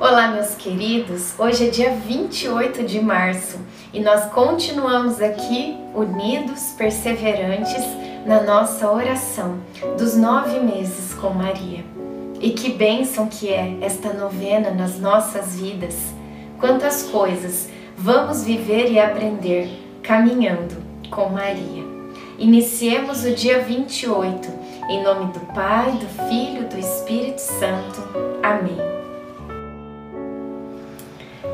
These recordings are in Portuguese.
Olá, meus queridos! Hoje é dia 28 de março e nós continuamos aqui unidos, perseverantes na nossa oração dos nove meses com Maria. E que bênção que é esta novena nas nossas vidas! Quantas coisas vamos viver e aprender caminhando com Maria. Iniciemos o dia 28, em nome do Pai, do Filho, do Espírito Santo. Amém.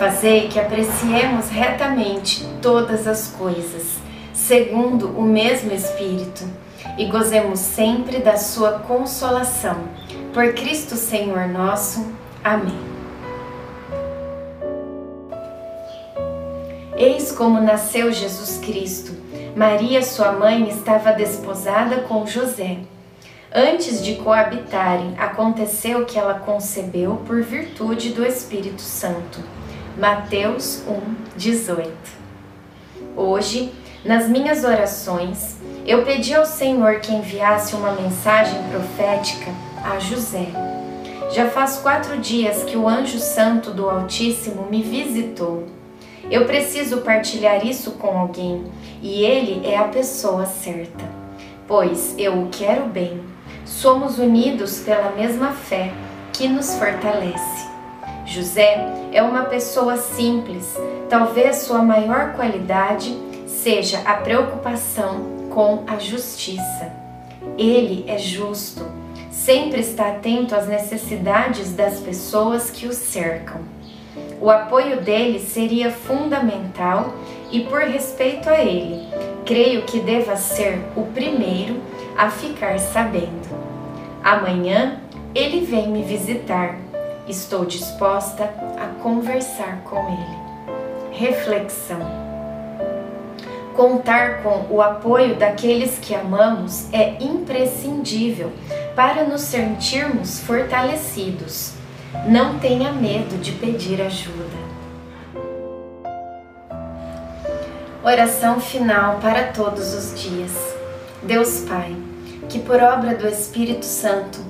Fazei que apreciemos retamente todas as coisas, segundo o mesmo Espírito, e gozemos sempre da Sua consolação. Por Cristo Senhor nosso. Amém. Eis como nasceu Jesus Cristo. Maria, sua mãe, estava desposada com José. Antes de coabitarem, aconteceu que ela concebeu por virtude do Espírito Santo. Mateus 1, 18. Hoje, nas minhas orações, eu pedi ao Senhor que enviasse uma mensagem profética a José. Já faz quatro dias que o anjo santo do Altíssimo me visitou. Eu preciso partilhar isso com alguém e ele é a pessoa certa, pois eu o quero bem. Somos unidos pela mesma fé que nos fortalece. José é uma pessoa simples, talvez sua maior qualidade seja a preocupação com a justiça. Ele é justo, sempre está atento às necessidades das pessoas que o cercam. O apoio dele seria fundamental e, por respeito a ele, creio que deva ser o primeiro a ficar sabendo. Amanhã ele vem me visitar Estou disposta a conversar com Ele. Reflexão: Contar com o apoio daqueles que amamos é imprescindível para nos sentirmos fortalecidos. Não tenha medo de pedir ajuda. Oração final para todos os dias. Deus Pai, que por obra do Espírito Santo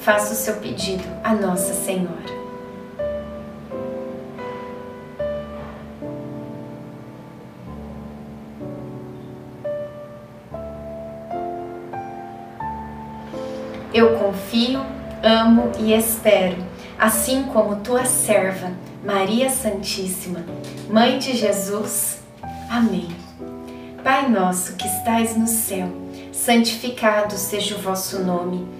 Faça o seu pedido a Nossa Senhora. Eu confio, amo e espero, assim como tua serva, Maria Santíssima, Mãe de Jesus. Amém. Pai nosso que estais no céu, santificado seja o vosso nome.